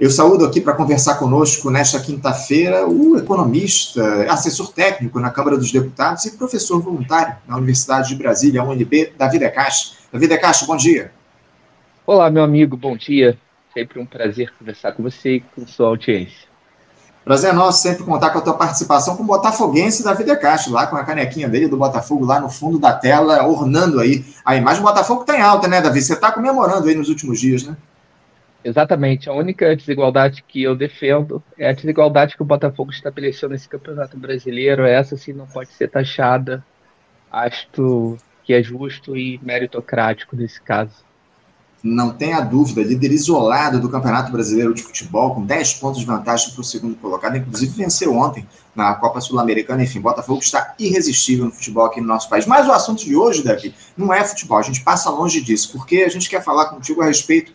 Eu saúdo aqui para conversar conosco nesta quinta-feira o economista, assessor técnico na Câmara dos Deputados e professor voluntário na Universidade de Brasília, UNB, Davi Decache. Davi Decache, bom dia. Olá, meu amigo, bom dia. Sempre um prazer conversar com você e com sua audiência. Prazer é nosso sempre contar com a tua participação com o Botafoguense Davi Decache, lá com a canequinha dele do Botafogo, lá no fundo da tela, ornando aí a imagem. O Botafogo está em alta, né, Davi? Você está comemorando aí nos últimos dias, né? Exatamente. A única desigualdade que eu defendo é a desigualdade que o Botafogo estabeleceu nesse campeonato brasileiro. Essa sim não pode ser taxada. Acho que é justo e meritocrático nesse caso. Não tenha dúvida, líder isolado do Campeonato Brasileiro de Futebol, com 10 pontos de vantagem para o segundo colocado, inclusive venceu ontem na Copa Sul-Americana. Enfim, Botafogo está irresistível no futebol aqui no nosso país. Mas o assunto de hoje, Davi, não é futebol, a gente passa longe disso, porque a gente quer falar contigo a respeito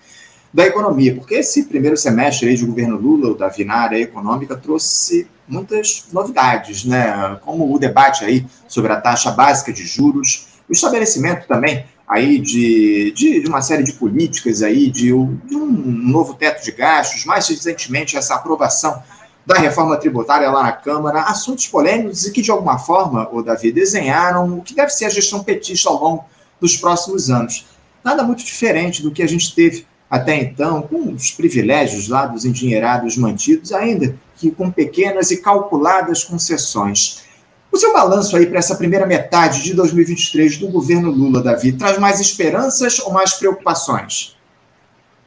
da economia, porque esse primeiro semestre de governo Lula, na área econômica, trouxe muitas novidades, né? Como o debate aí sobre a taxa básica de juros, o estabelecimento também aí de, de, de uma série de políticas aí, de, de, um novo teto de gastos, mais recentemente essa aprovação da reforma tributária lá na Câmara, assuntos polêmicos e que, de alguma forma, o Davi, desenharam o que deve ser a gestão petista ao longo dos próximos anos. Nada muito diferente do que a gente teve até então, com os privilégios lá dos endinheirados mantidos, ainda que com pequenas e calculadas concessões. O seu balanço aí para essa primeira metade de 2023 do governo Lula, Davi, traz mais esperanças ou mais preocupações?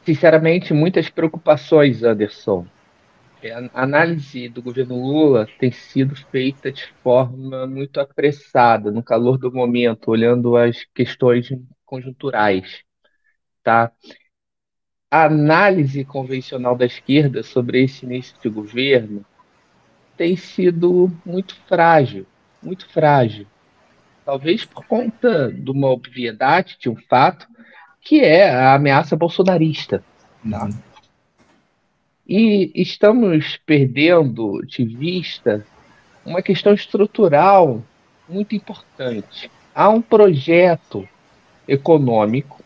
Sinceramente, muitas preocupações, Anderson. É, a análise do governo Lula tem sido feita de forma muito apressada, no calor do momento, olhando as questões conjunturais, tá? A análise convencional da esquerda sobre esse início de governo tem sido muito frágil, muito frágil. Talvez por conta de uma obviedade, de um fato, que é a ameaça bolsonarista. Tá? E estamos perdendo de vista uma questão estrutural muito importante. Há um projeto econômico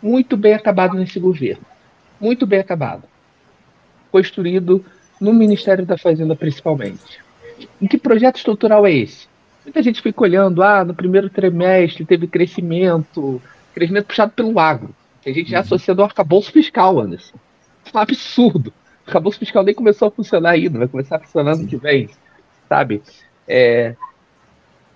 muito bem acabado nesse governo muito bem acabado, construído no Ministério da Fazenda principalmente. E que projeto estrutural é esse? Muita gente fica olhando, ah, no primeiro trimestre teve crescimento, crescimento puxado pelo agro. A gente já uhum. associando ao arcabouço fiscal, Anderson. É um absurdo. O arcabouço fiscal nem começou a funcionar ainda, vai começar a funcionar no que vem, sabe? É...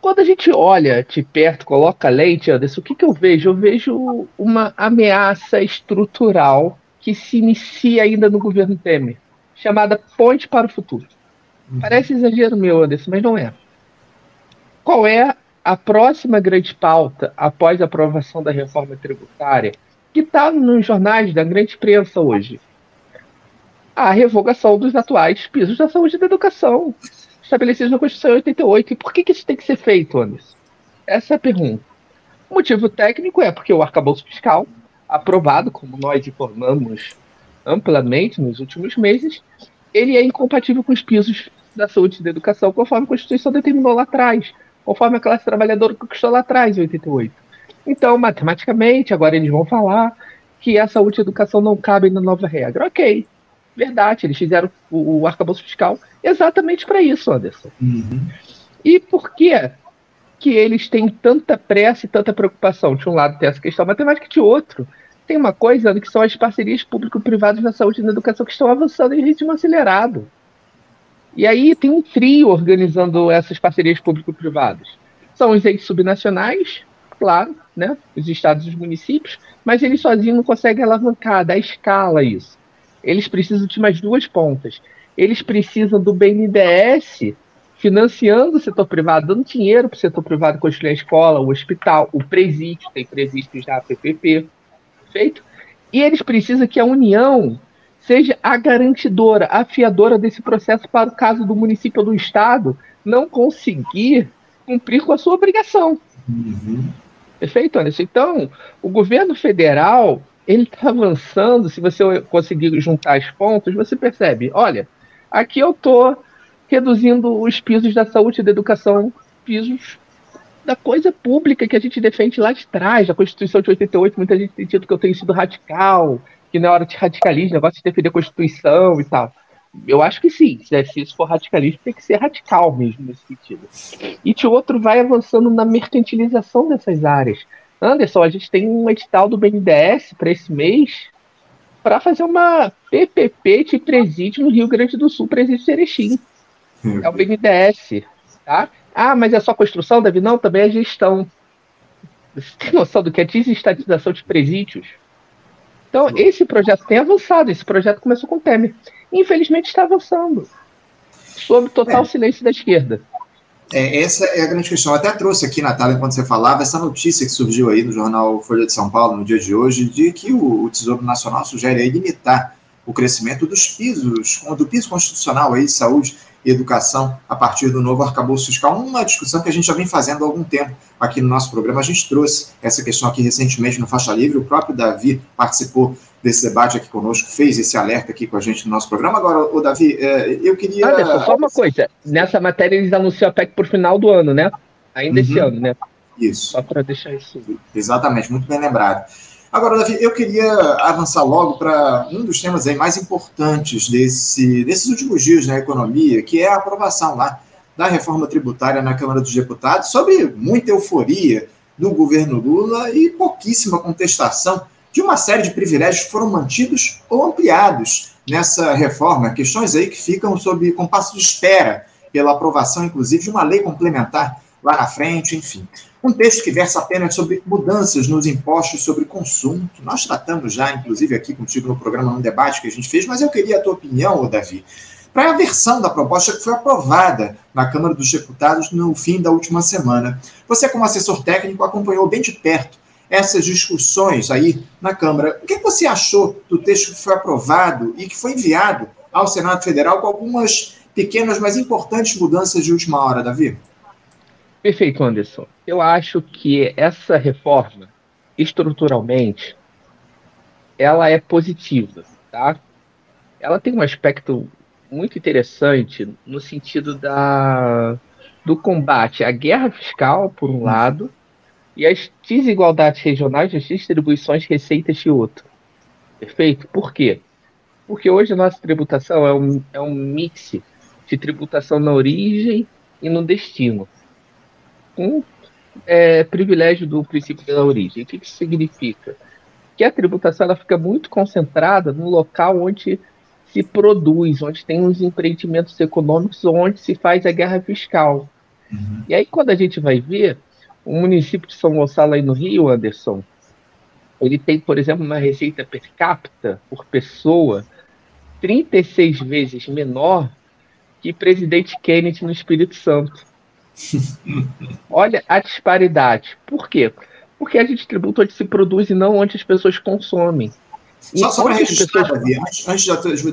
Quando a gente olha de perto, coloca lente, Anderson, o que, que eu vejo? Eu vejo uma ameaça estrutural que se inicia ainda no governo Temer, chamada Ponte para o Futuro. Uhum. Parece exagero meu, Anderson, mas não é. Qual é a próxima grande pauta após a aprovação da reforma tributária, que está nos jornais da grande imprensa hoje? A revogação dos atuais pisos da saúde e da educação, estabelecidos na Constituição 88. E por que, que isso tem que ser feito, Anderson? Essa é a pergunta. O motivo técnico é porque o arcabouço fiscal aprovado, como nós informamos amplamente nos últimos meses, ele é incompatível com os pisos da saúde e da educação, conforme a Constituição determinou lá atrás, conforme a classe trabalhadora conquistou lá atrás, em 88. Então, matematicamente, agora eles vão falar que a saúde e a educação não cabem na nova regra. Ok, verdade, eles fizeram o, o arcabouço fiscal exatamente para isso, Anderson. Uhum. E por que que eles têm tanta pressa e tanta preocupação. De um lado tem essa questão matemática, de outro tem uma coisa que são as parcerias público-privadas na saúde e na educação que estão avançando em ritmo acelerado. E aí tem um trio organizando essas parcerias público-privadas. São os entes subnacionais, claro, né, os estados e os municípios, mas eles sozinhos não conseguem alavancar, dar escala isso. Eles precisam de mais duas pontas. Eles precisam do BNDES financiando o setor privado, dando dinheiro para o setor privado construir a escola, o hospital, o presídio, tem presídio já, PPP, feito. E eles precisam que a União seja a garantidora, a fiadora desse processo para o caso do município ou do Estado não conseguir cumprir com a sua obrigação. Uhum. Perfeito, Anderson? Então, o governo federal ele está avançando. Se você conseguir juntar as pontas, você percebe: olha, aqui eu estou reduzindo os pisos da saúde e da educação, pisos da coisa pública que a gente defende lá de trás, da Constituição de 88. Muita gente tem dito que eu tenho sido radical, que não é hora de radicalismo, negócio de defender a Constituição e tal. Eu acho que sim, se isso for radicalismo, tem que ser radical mesmo nesse sentido. E o outro vai avançando na mercantilização dessas áreas. Anderson, a gente tem um edital do BNDES para esse mês para fazer uma PPP de presídio no Rio Grande do Sul, presídio de Erechim. É o BNDES, tá? Ah, mas é só construção, Davi? Não, também é gestão. Você tem noção do que é desestatização de presídios? Então, esse projeto tem avançado. Esse projeto começou com o Temer. Infelizmente, está avançando. Sob total é. silêncio da esquerda. É, essa é a grande questão. Eu até trouxe aqui, Natália, enquanto você falava, essa notícia que surgiu aí no jornal Folha de São Paulo no dia de hoje, de que o, o Tesouro Nacional sugere limitar o crescimento dos pisos, do piso constitucional aí de saúde educação a partir do novo arcabouço fiscal. Uma discussão que a gente já vem fazendo há algum tempo aqui no nosso programa. A gente trouxe essa questão aqui recentemente no Faixa Livre. O próprio Davi participou desse debate aqui conosco, fez esse alerta aqui com a gente no nosso programa. Agora, o Davi, é, eu queria. Anderson, só uma coisa. Nessa matéria eles anunciam a PEC por final do ano, né? Ainda uhum. esse ano, né? Isso. Só para deixar isso. Exatamente, muito bem lembrado. Agora, Davi, eu queria avançar logo para um dos temas aí mais importantes desse, desses últimos dias na economia, que é a aprovação lá da reforma tributária na Câmara dos Deputados, sobre muita euforia do governo Lula e pouquíssima contestação de uma série de privilégios que foram mantidos ou ampliados nessa reforma, questões aí que ficam sob compasso de espera pela aprovação, inclusive, de uma lei complementar lá na frente, enfim. Um texto que versa apenas sobre mudanças nos impostos sobre consumo, que nós tratamos já, inclusive, aqui contigo no programa, num debate que a gente fez, mas eu queria a tua opinião, Davi, para a versão da proposta que foi aprovada na Câmara dos Deputados no fim da última semana. Você, como assessor técnico, acompanhou bem de perto essas discussões aí na Câmara. O que você achou do texto que foi aprovado e que foi enviado ao Senado Federal com algumas pequenas, mas importantes mudanças de última hora, Davi? Perfeito, Anderson. Eu acho que essa reforma, estruturalmente, ela é positiva, tá? Ela tem um aspecto muito interessante no sentido da, do combate à guerra fiscal, por um lado, e às desigualdades regionais, as distribuições de receitas de outro. Perfeito? Por quê? Porque hoje a nossa tributação é um, é um mix de tributação na origem e no destino um é, privilégio do princípio da origem. O que isso significa? Que a tributação ela fica muito concentrada no local onde se produz, onde tem os empreendimentos econômicos, onde se faz a guerra fiscal. Uhum. E aí, quando a gente vai ver, o município de São Gonçalo, aí no Rio, Anderson, ele tem, por exemplo, uma receita per capita por pessoa 36 vezes menor que presidente Kennedy no Espírito Santo. Olha a disparidade. Por quê? Porque a gente tributa onde se produz e não onde as pessoas consomem. Só, só para registrar, pessoas... Davi, antes, antes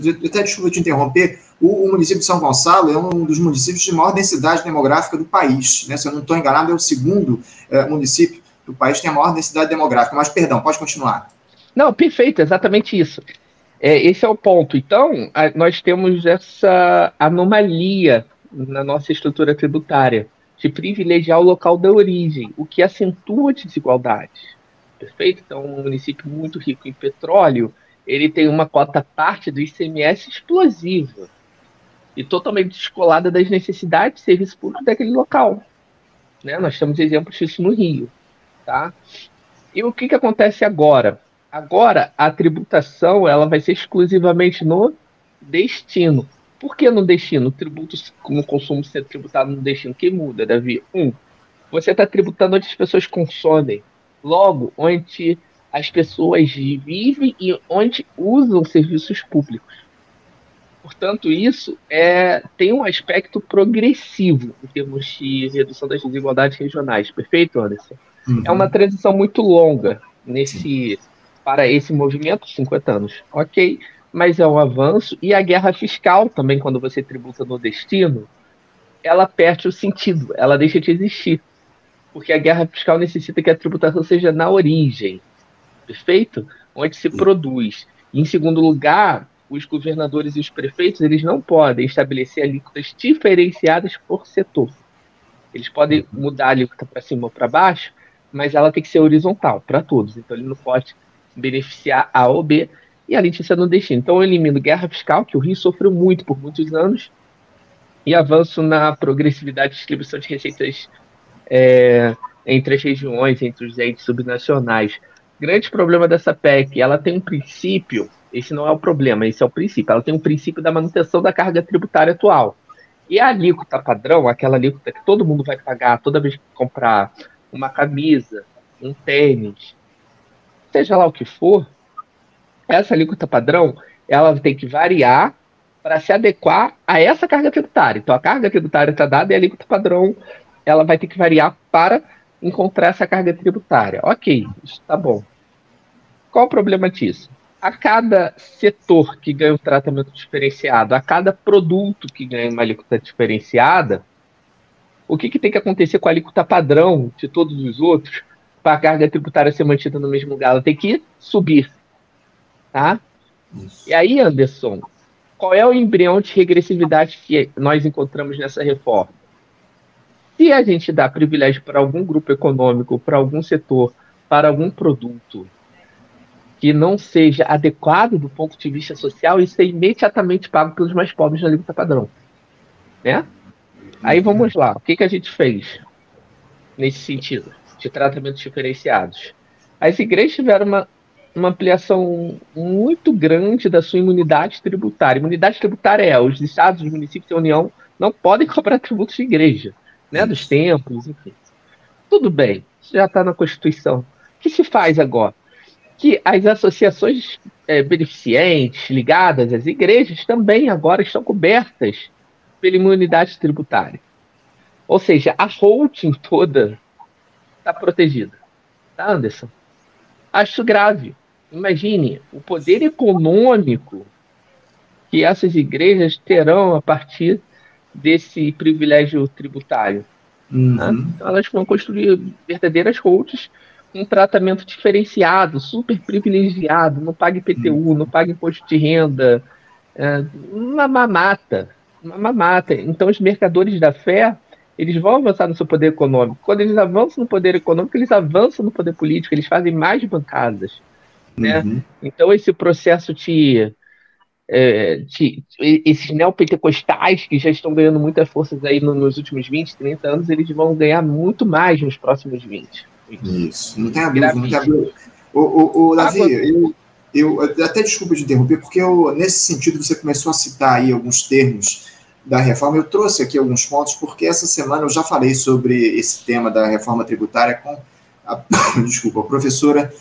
de, até desculpa te interromper, o, o, município de São Gonçalo é um dos municípios de maior densidade demográfica do país. Né? Se eu não estou enganado, é o segundo é, município do país que tem a maior densidade demográfica. Mas, perdão, pode continuar. Não, perfeito, exatamente isso. É, esse é o ponto. Então, a, nós temos essa anomalia na nossa estrutura tributária de privilegiar o local da origem, o que acentua a desigualdade. Perfeito? Então, um município muito rico em petróleo, ele tem uma cota parte do ICMS explosiva e totalmente descolada das necessidades de serviço público daquele local. Né? Nós temos exemplos disso no Rio. Tá? E o que, que acontece agora? Agora, a tributação ela vai ser exclusivamente no destino. Por que no destino? Tributos, como consumo ser tributado no destino, que muda, Davi? Um, você está tributando onde as pessoas consomem. Logo, onde as pessoas vivem e onde usam serviços públicos. Portanto, isso é, tem um aspecto progressivo em termos de redução das desigualdades regionais. Perfeito, Anderson? Uhum. É uma transição muito longa nesse para esse movimento, 50 anos. Ok mas é um avanço. E a guerra fiscal também, quando você tributa no destino, ela perde o sentido, ela deixa de existir. Porque a guerra fiscal necessita que a tributação seja na origem, perfeito? Onde se produz. E, em segundo lugar, os governadores e os prefeitos eles não podem estabelecer alíquotas diferenciadas por setor. Eles podem mudar a alíquota para cima ou para baixo, mas ela tem que ser horizontal para todos. Então ele não pode beneficiar A ou B, e a Letícia nordestina. Então eu elimino guerra fiscal, que o Rio sofreu muito por muitos anos, e avanço na progressividade de distribuição de receitas é, entre as regiões, entre os entes subnacionais. Grande problema dessa PEC, ela tem um princípio, esse não é o problema, esse é o princípio, ela tem um princípio da manutenção da carga tributária atual. E a alíquota padrão, aquela alíquota que todo mundo vai pagar toda vez que comprar uma camisa, um tênis, seja lá o que for, essa alíquota padrão, ela tem que variar para se adequar a essa carga tributária. Então, a carga tributária está dada e a alíquota padrão ela vai ter que variar para encontrar essa carga tributária. Ok, está bom. Qual o problema disso? A cada setor que ganha um tratamento diferenciado, a cada produto que ganha uma alíquota diferenciada, o que, que tem que acontecer com a alíquota padrão de todos os outros para a carga tributária ser mantida no mesmo lugar? Ela tem que subir. Tá? E aí, Anderson, qual é o embrião de regressividade que nós encontramos nessa reforma? Se a gente dá privilégio para algum grupo econômico, para algum setor, para algum produto que não seja adequado do ponto de vista social, isso é imediatamente pago pelos mais pobres na alíquota padrão. Né? Aí vamos lá, o que, que a gente fez nesse sentido, de tratamentos diferenciados? As igrejas tiveram uma uma ampliação muito grande da sua imunidade tributária. Imunidade tributária é os estados, os municípios e a União não podem cobrar tributos de igreja, né, dos templos, enfim. Tudo bem, isso já está na Constituição. O que se faz agora? Que as associações é, beneficentes ligadas às igrejas também agora estão cobertas pela imunidade tributária. Ou seja, a holding toda está protegida. Tá, Anderson? Acho grave. Imagine o poder econômico que essas igrejas terão a partir desse privilégio tributário. Uhum. Né? Então, elas vão construir verdadeiras holdings um tratamento diferenciado, super privilegiado, não paga IPTU, uhum. não paga imposto de renda, é uma mamata, uma mamata. Então, os mercadores da fé, eles vão avançar no seu poder econômico. Quando eles avançam no poder econômico, eles avançam no poder político, eles fazem mais bancadas. Né? Uhum. Então, esse processo de, é, de, esses neopentecostais que já estão ganhando muitas forças aí no, nos últimos 20, 30 anos, eles vão ganhar muito mais nos próximos 20. Isso, não tem a dúvida, não tem dúvida. O, o Davi, eu, eu até desculpa de interromper, porque eu, nesse sentido você começou a citar aí alguns termos da reforma. Eu trouxe aqui alguns pontos, porque essa semana eu já falei sobre esse tema da reforma tributária com a, desculpa, a professora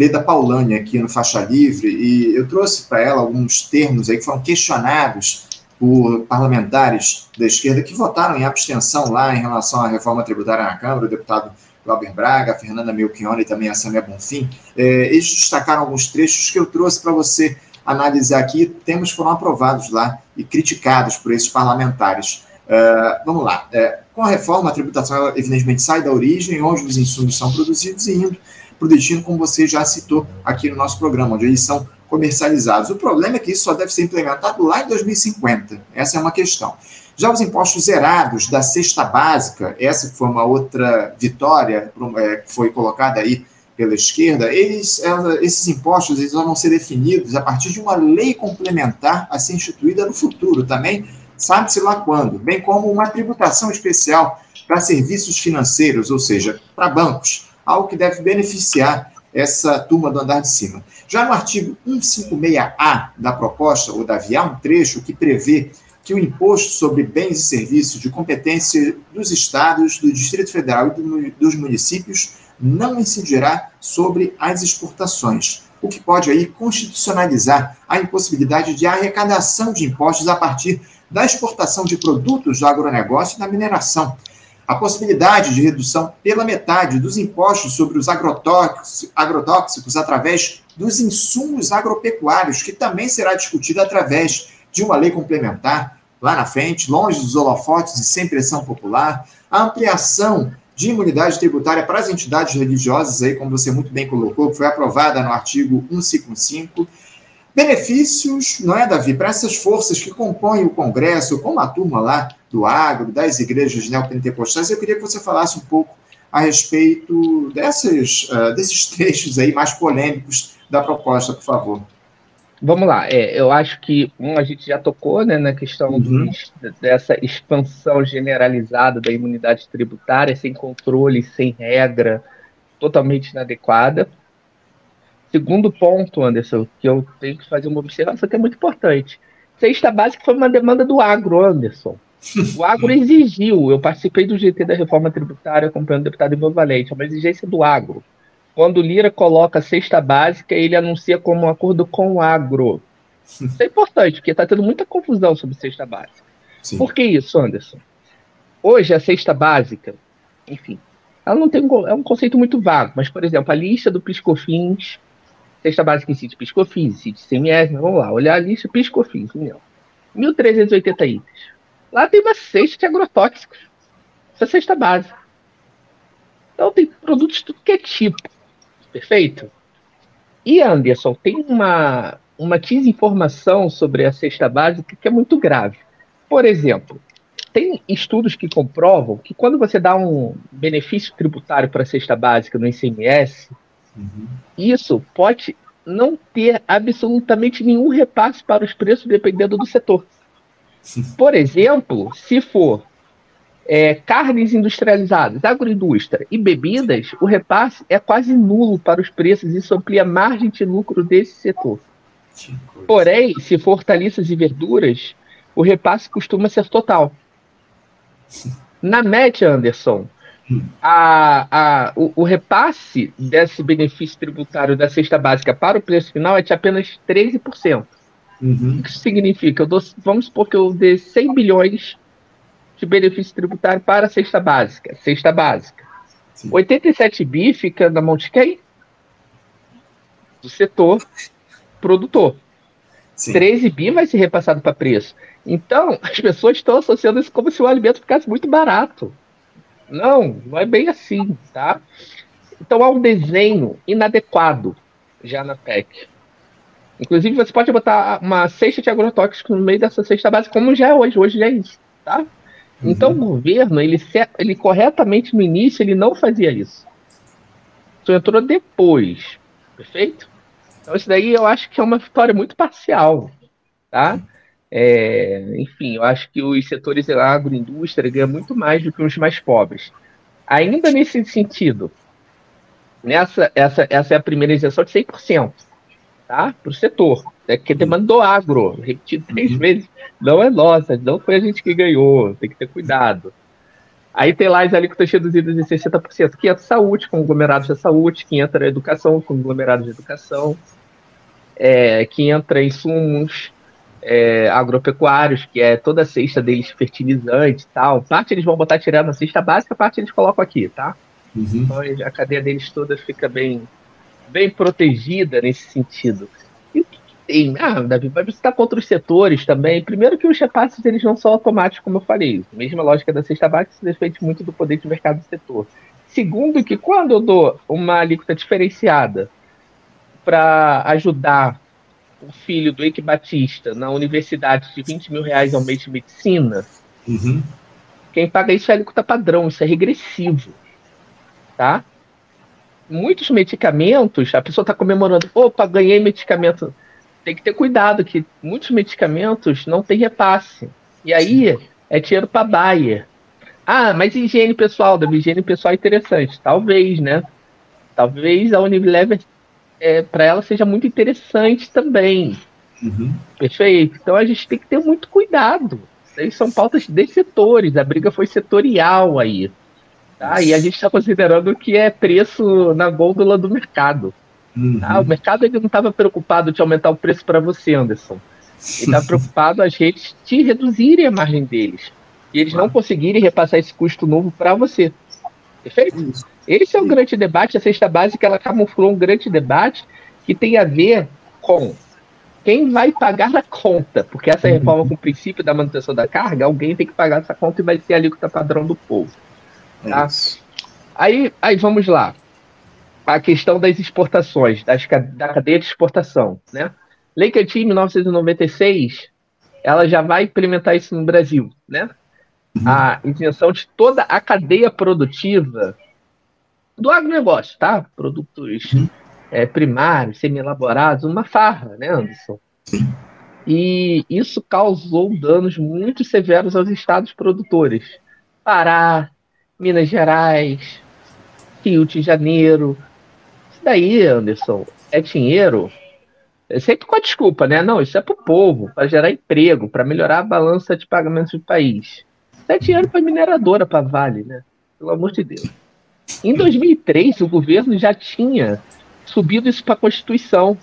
Leda Paulani aqui no Faixa Livre, e eu trouxe para ela alguns termos aí que foram questionados por parlamentares da esquerda que votaram em abstenção lá em relação à reforma tributária na Câmara, o deputado Glauber Braga, a Fernanda Melchione e também a Samia Bonfim. É, eles destacaram alguns trechos que eu trouxe para você analisar aqui, temas foram aprovados lá e criticados por esses parlamentares. Uh, vamos lá. Uh, com a reforma, a tributação, evidentemente, sai da origem, onde os insumos são produzidos e indo para o destino, como você já citou aqui no nosso programa, onde eles são comercializados. O problema é que isso só deve ser implementado lá em 2050. Essa é uma questão. Já os impostos zerados da cesta básica, essa foi uma outra vitória é, que foi colocada aí pela esquerda, eles, esses impostos eles vão ser definidos a partir de uma lei complementar a ser instituída no futuro também, sabe-se lá quando, bem como uma tributação especial para serviços financeiros, ou seja, para bancos algo que deve beneficiar essa turma do andar de cima. Já no artigo 156A da proposta, ou da VIA, um trecho que prevê que o imposto sobre bens e serviços de competência dos estados, do Distrito Federal e do, dos municípios não incidirá sobre as exportações, o que pode aí constitucionalizar a impossibilidade de arrecadação de impostos a partir da exportação de produtos do agronegócio e da mineração, a possibilidade de redução pela metade dos impostos sobre os agrotóxicos, através dos insumos agropecuários, que também será discutida através de uma lei complementar. Lá na frente, longe dos holofotes e sem pressão popular, a ampliação de imunidade tributária para as entidades religiosas, aí, como você muito bem colocou, foi aprovada no artigo 155, benefícios, não é, Davi, para essas forças que compõem o Congresso, como a turma lá do agro, das igrejas neopentecostais, eu queria que você falasse um pouco a respeito dessas, uh, desses trechos aí mais polêmicos da proposta, por favor. vamos lá. É, eu acho que um, a gente já tocou né, na questão uhum. dessa expansão generalizada da imunidade tributária, sem controle, sem regra, totalmente inadequada. Segundo ponto, Anderson, que eu tenho que fazer uma observação que é muito importante. Cesta básica foi uma demanda do agro, Anderson. O agro exigiu, eu participei do GT da reforma tributária acompanhando o deputado Ivan Valente, é uma exigência do agro. Quando o Lira coloca a cesta básica, ele anuncia como um acordo com o agro. Isso é importante, porque está tendo muita confusão sobre cesta básica. Sim. Por que isso, Anderson? Hoje, a cesta básica, enfim, ela não tem um, é um conceito muito vago, mas, por exemplo, a lista do Piscofins, cesta básica em sítio Piscofins, sítio CMS, vamos lá, olhar a lista Piscofins, União. 1.380 itens. Lá tem uma cesta de agrotóxicos. Essa é cesta básica. Então tem produtos de tudo que é tipo. Perfeito? E Anderson, tem uma, uma desinformação sobre a cesta básica que é muito grave. Por exemplo, tem estudos que comprovam que quando você dá um benefício tributário para a cesta básica no ICMS, uhum. isso pode não ter absolutamente nenhum repasse para os preços dependendo do setor. Por exemplo, se for é, carnes industrializadas, agroindústria e bebidas, o repasse é quase nulo para os preços, isso amplia a margem de lucro desse setor. Porém, se for hortaliças e verduras, o repasse costuma ser total. Na média, Anderson, a, a, o, o, repasse desse benefício tributário da cesta básica para o preço final é de apenas 13%. Uhum. O que isso significa? Dou, vamos supor que eu dê 100 bilhões de benefício tributário para a cesta básica. Cesta básica. Sim. 87 bi fica na mão de quem? Do setor produtor. Sim. 13 bi vai ser repassado para preço. Então, as pessoas estão associando isso como se o alimento ficasse muito barato. Não, não é bem assim, tá? Então há um desenho inadequado já na PEC. Inclusive, você pode botar uma cesta de agrotóxicos no meio dessa cesta básica, como já é hoje. Hoje já é isso, tá? Uhum. Então, o governo, ele, ele corretamente no início, ele não fazia isso. Isso entrou depois, perfeito? Então, isso daí eu acho que é uma vitória muito parcial, tá? É, enfim, eu acho que os setores da agroindústria ganham muito mais do que os mais pobres. Ainda nesse sentido, nessa, essa, essa é a primeira isenção de 100% tá? para o setor. É que demandou agro, repetido três uhum. vezes. Não é nossa, não foi a gente que ganhou, tem que ter cuidado. Aí tem lá as alíquotas reduzidas em 60%, que entra saúde, conglomerados da saúde, que entra educação, conglomerados de educação, é, que entra insumos é, agropecuários, que é toda a cesta deles fertilizante e tal. Parte eles vão botar tirando na cesta básica, parte eles colocam aqui, tá? Uhum. Então a cadeia deles toda fica bem bem protegida nesse sentido. E tem, ah, Davi, vai estar contra os setores também. Primeiro que os repasses eles não são automáticos, como eu falei. Mesma lógica da cesta básica se depende muito do poder de mercado do setor. Segundo que quando eu dou uma alíquota diferenciada para ajudar o filho do Eike Batista na universidade de 20 mil reais ao mês de medicina, uhum. quem paga isso é alíquota padrão, isso é regressivo. Tá? muitos medicamentos, a pessoa está comemorando, opa, ganhei medicamento. Tem que ter cuidado que muitos medicamentos não tem repasse. E aí é dinheiro para Bayer. Ah, mas higiene pessoal, da higiene pessoal é interessante. Talvez, né? Talvez a Unilever é, para ela seja muito interessante também. Uhum. Perfeito. Então a gente tem que ter muito cuidado. Isso são pautas de setores, a briga foi setorial aí. Tá? E a gente está considerando que é preço na gôndola do mercado. Uhum. Tá? O mercado ele não estava preocupado de aumentar o preço para você, Anderson. Ele estava preocupado as redes te reduzirem a margem deles. E eles não conseguirem repassar esse custo novo para você. Perfeito? Esse é o grande debate. A cesta básica ela camuflou um grande debate que tem a ver com quem vai pagar a conta, porque essa uhum. reforma com o princípio da manutenção da carga, alguém tem que pagar essa conta e vai ser a alíquota padrão do povo. Tá? Aí, aí vamos lá. A questão das exportações, das, da cadeia de exportação. Né? Lei Cantinho, 1996, ela já vai implementar isso no Brasil. Né? Uhum. A isenção de toda a cadeia produtiva do agronegócio, tá? Produtos uhum. é, primários, semi-elaborados, uma farra, né, Anderson? E isso causou danos muito severos aos estados produtores. Pará, Minas Gerais, Rio de Janeiro. Isso daí, Anderson, é dinheiro. É sempre com a desculpa, né? Não, isso é para o povo, para gerar emprego, para melhorar a balança de pagamentos do país. Isso é dinheiro para mineradora, para Vale, né? Pelo amor de Deus. Em 2003, o governo já tinha subido isso para a Constituição.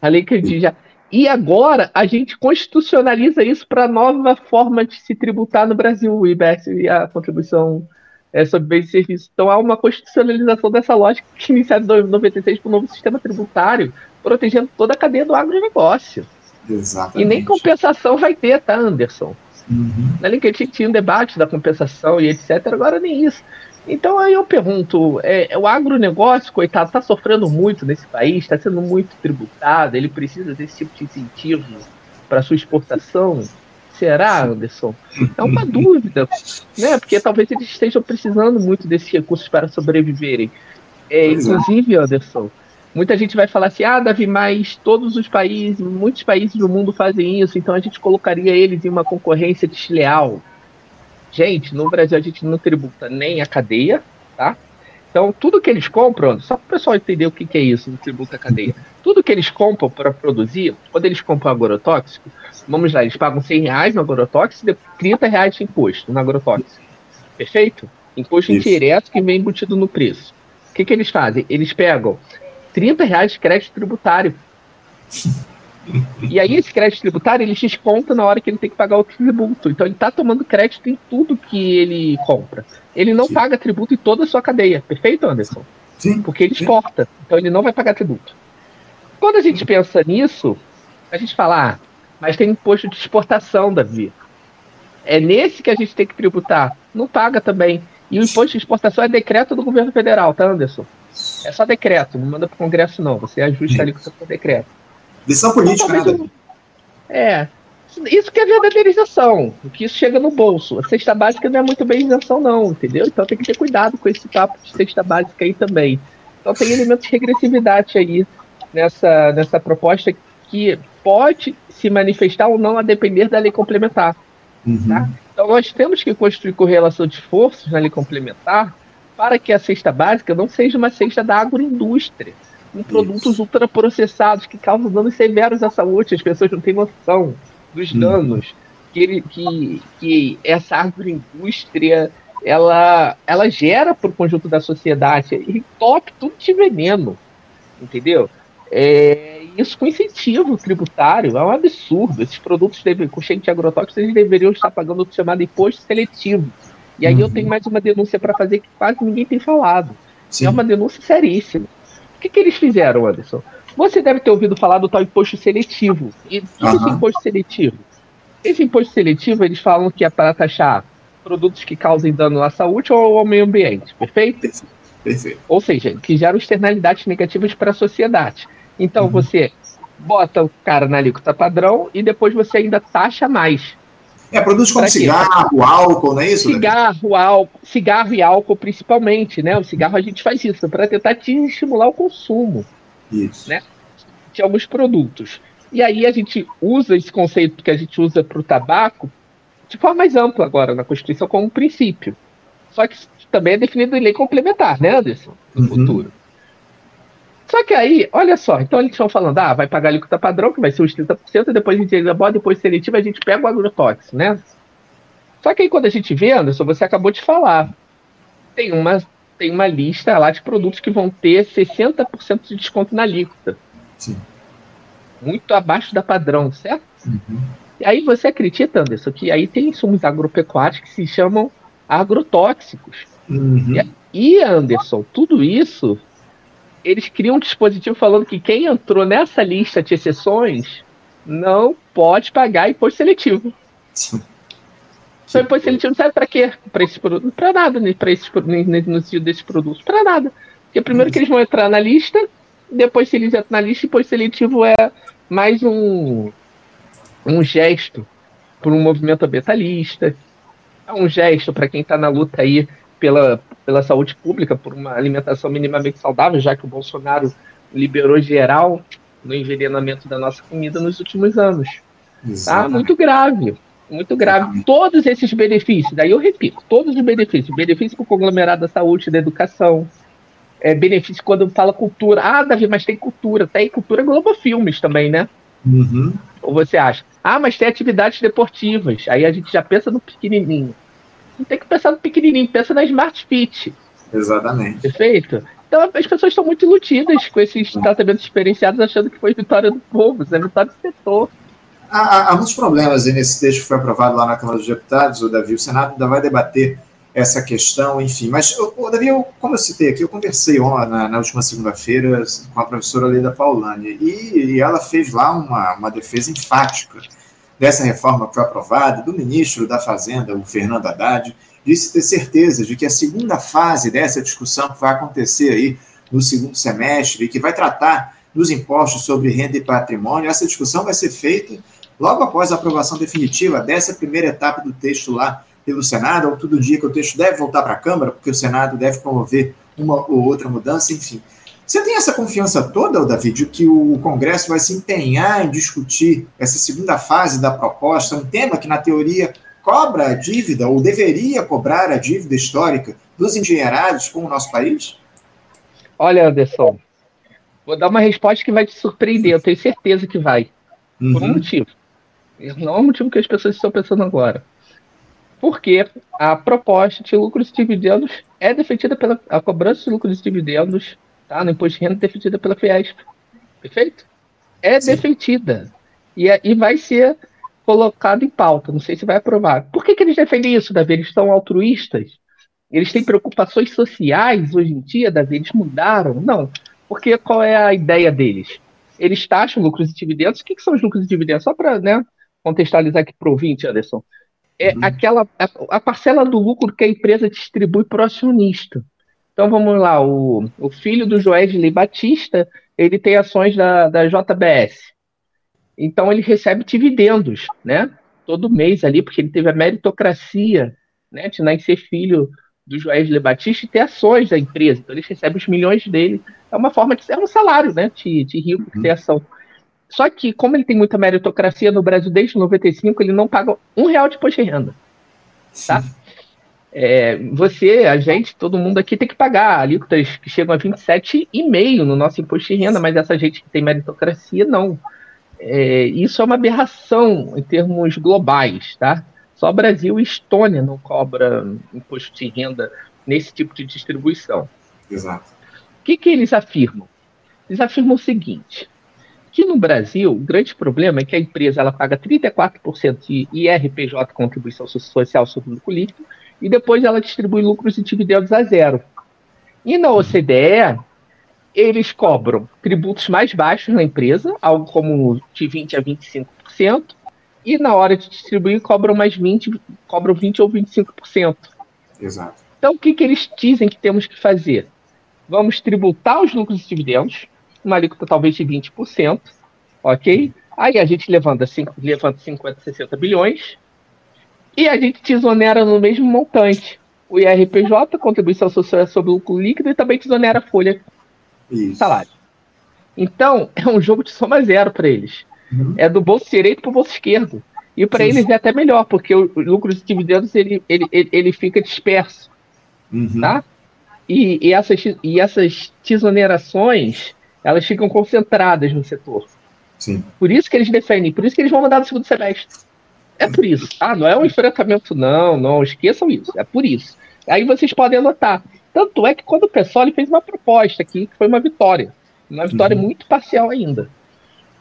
A lei que já. E agora a gente constitucionaliza isso para a nova forma de se tributar no Brasil, o IBS e a contribuição é, sobre bens e serviços. Então há uma constitucionalização dessa lógica que iniciada em 96 para o novo sistema tributário, protegendo toda a cadeia do agronegócio. Exatamente. E nem compensação vai ter, tá, Anderson? Uhum. Na LinkedIn tinha um debate da compensação e etc. Agora nem isso. Então aí eu pergunto, é, o agronegócio, coitado, está sofrendo muito nesse país, está sendo muito tributado, ele precisa desse tipo de incentivo para sua exportação. Será, Anderson? É uma dúvida, né? Porque talvez eles estejam precisando muito desses recursos para sobreviverem. É, é, inclusive, Anderson, muita gente vai falar assim: ah, Davi, mas todos os países, muitos países do mundo fazem isso, então a gente colocaria eles em uma concorrência desleal. Gente, no Brasil a gente não tributa nem a cadeia, tá? Então, tudo que eles compram, só para o pessoal entender o que, que é isso, não tributa a cadeia. Tudo que eles compram para produzir, quando eles compram agrotóxico, vamos lá, eles pagam 100 reais no agrotóxico e 30 reais de imposto no agrotóxico. Perfeito? Imposto isso. indireto que vem embutido no preço. O que, que eles fazem? Eles pegam 30 reais de crédito tributário. E aí esse crédito tributário ele desconta na hora que ele tem que pagar o tributo. Então ele está tomando crédito em tudo que ele compra. Ele não Sim. paga tributo em toda a sua cadeia. Perfeito, Anderson? Sim. Porque ele exporta. Então ele não vai pagar tributo. Quando a gente pensa nisso, a gente fala, ah, mas tem imposto de exportação, Davi. É nesse que a gente tem que tributar. Não paga também. E o imposto de exportação é decreto do governo federal, tá, Anderson? É só decreto, não manda para o Congresso, não. Você ajusta ali com o seu decreto. Lição política, então, né? É. Isso que é verdadeirização, que isso chega no bolso. A cesta básica não é muito bem isenção, não, entendeu? Então tem que ter cuidado com esse papo de cesta básica aí também. Então tem elementos de regressividade aí nessa, nessa proposta que pode se manifestar ou não a depender da lei complementar. Uhum. Tá? Então nós temos que construir correlação de forças na lei complementar para que a cesta básica não seja uma cesta da agroindústria com produtos Isso. ultraprocessados que causam danos severos à saúde. As pessoas não têm noção dos hum. danos que, ele, que, que essa agroindústria ela, ela gera para o conjunto da sociedade e top tudo de veneno, entendeu? É, isso com incentivo tributário é um absurdo. Esses produtos deve, com cheio de agrotóxicos eles deveriam estar pagando o chamado imposto seletivo. E aí uhum. eu tenho mais uma denúncia para fazer que quase ninguém tem falado. Sim. É uma denúncia seríssima que, que eles fizeram, Anderson? Você deve ter ouvido falar do tal imposto seletivo. E o que é esse imposto seletivo? Esse imposto seletivo, eles falam que é para taxar produtos que causem dano à saúde ou ao meio ambiente, perfeito? Perfeito. Ou seja, que geram externalidades negativas para a sociedade. Então uhum. você bota o cara na alíquota padrão e depois você ainda taxa mais. É, produtos como cigarro, álcool, não é isso? Cigarro, álcool, cigarro e álcool principalmente, né? O cigarro a gente faz isso para tentar te estimular o consumo. Isso. Né? De alguns produtos. E aí a gente usa esse conceito que a gente usa para o tabaco de forma mais ampla agora na Constituição como um princípio. Só que também é definido em lei complementar, né, Anderson? No uhum. futuro. Só que aí, olha só, então eles estão falando, ah, vai pagar a alíquota padrão, que vai ser os 30%, depois a gente ainda bota, depois seletivo, a gente pega o agrotóxico, né? Só que aí quando a gente vê, Anderson, você acabou de falar, tem uma, tem uma lista lá de produtos que vão ter 60% de desconto na alíquota. Sim. Muito abaixo da padrão, certo? Uhum. E aí você acredita, Anderson, que aí tem insumos agropecuários que se chamam agrotóxicos. Uhum. E, Anderson, tudo isso eles criam um dispositivo falando que quem entrou nessa lista de exceções não pode pagar imposto seletivo. Só imposto seletivo serve para quê? Para esse produto? Para nada, né? Para esses no desses produtos, para nada. Porque primeiro que eles vão entrar na lista, depois se eles entram na lista, imposto seletivo é mais um um gesto para um movimento ambientalista, é um gesto para quem está na luta aí pela, pela saúde pública, por uma alimentação minimamente saudável, já que o Bolsonaro liberou geral no envenenamento da nossa comida nos últimos anos. Tá? Muito grave. Muito grave. Todos esses benefícios, daí eu repito, todos os benefícios. Benefício para o conglomerado da saúde, da educação. É, benefício quando fala cultura. Ah, Davi, mas tem cultura. Tem cultura Globo Filmes também, né? Uhum. Ou você acha? Ah, mas tem atividades deportivas. Aí a gente já pensa no pequenininho. Não tem que pensar no pequenininho, pensa na Smart Fit. Exatamente. Perfeito? Então as pessoas estão muito iludidas com esses tratamentos diferenciados, achando que foi vitória do povo, é vitória do setor. Há, há muitos problemas nesse texto que foi aprovado lá na Câmara dos Deputados, o Davi, o Senado ainda vai debater essa questão, enfim. Mas, o Davi, eu, como eu citei aqui, eu conversei ontem, na, na última segunda-feira com a professora Leda Paulani, e, e, ela fez lá uma, uma defesa enfática dessa reforma que foi aprovada, do ministro da Fazenda, o Fernando Haddad, disse ter certeza de que a segunda fase dessa discussão que vai acontecer aí no segundo semestre e que vai tratar dos impostos sobre renda e patrimônio, essa discussão vai ser feita logo após a aprovação definitiva dessa primeira etapa do texto lá pelo Senado, ou todo dia que o texto deve voltar para a Câmara, porque o Senado deve promover uma ou outra mudança, enfim. Você tem essa confiança toda, David, de que o Congresso vai se empenhar em discutir essa segunda fase da proposta, um tema que, na teoria, cobra a dívida, ou deveria cobrar a dívida histórica dos engenheirados com o nosso país? Olha, Anderson, vou dar uma resposta que vai te surpreender, eu tenho certeza que vai. Uhum. Por um uhum. motivo. Não é o motivo que as pessoas estão pensando agora. Porque a proposta de lucros e dividendos é defendida pela. A cobrança de lucros e dividendos, tá? No imposto de renda defendida pela Fiesp. Perfeito? É Sim. defendida. E, é, e vai ser colocado em pauta. Não sei se vai aprovar. Por que, que eles defendem isso, Davi? Eles são altruístas? Eles têm preocupações sociais hoje em dia, Davi? Eles mudaram? Não. Porque qual é a ideia deles? Eles taxam lucros e dividendos. O que, que são os lucros e dividendos? Só para né, contextualizar aqui para o ouvinte, Anderson. É uhum. aquela a, a, parcela do lucro que a empresa distribui para o acionista. Então vamos lá, o, o filho do Joesley Batista, ele tem ações da, da JBS. Então ele recebe dividendos, né? Todo mês ali, porque ele teve a meritocracia, né? De nascer filho do Joesley Batista e ter ações da empresa. Então ele recebe os milhões dele. É uma forma de ser é um salário, né? De, de rico que uhum. tem ação. Só que, como ele tem muita meritocracia no Brasil desde 95, ele não paga um real de imposto de renda. Tá? É, você, a gente, todo mundo aqui tem que pagar alíquotas que chegam a 27,5% no nosso imposto de renda, mas essa gente que tem meritocracia, não. É, isso é uma aberração em termos globais, tá? Só Brasil e Estônia não cobra imposto de renda nesse tipo de distribuição. Exato. O que, que eles afirmam? Eles afirmam o seguinte: que no Brasil, o grande problema é que a empresa ela paga 34% de IRPJ, contribuição social sobre o lucro líquido, e depois ela distribui lucros e dividendos a zero. E na OCDE, eles cobram tributos mais baixos na empresa, algo como de 20% a 25%, e na hora de distribuir cobram mais 20%, cobram 20% ou 25%. Exato. Então, o que, que eles dizem que temos que fazer? Vamos tributar os lucros e dividendos, uma alíquota talvez de 20%, ok? Aí a gente levanta, levanta 50, 60 bilhões, e a gente desonera no mesmo montante. O IRPJ, contribuição social sobre o lucro líquido, e também desonera a folha isso. salário. Então, é um jogo de soma zero para eles. Uhum. É do bolso direito para o bolso esquerdo. E para eles é até melhor, porque o lucro de dividendos ele, ele, ele, ele fica disperso. Uhum. Tá? E, e, essas, e essas desonerações elas ficam concentradas no setor. Sim. Por isso que eles defendem, por isso que eles vão mandar no segundo semestre. É por isso. Ah, não é um enfrentamento, não, não, esqueçam isso. É por isso. Aí vocês podem anotar. Tanto é que quando o pessoal fez uma proposta aqui, que foi uma vitória. Uma vitória uhum. muito parcial ainda.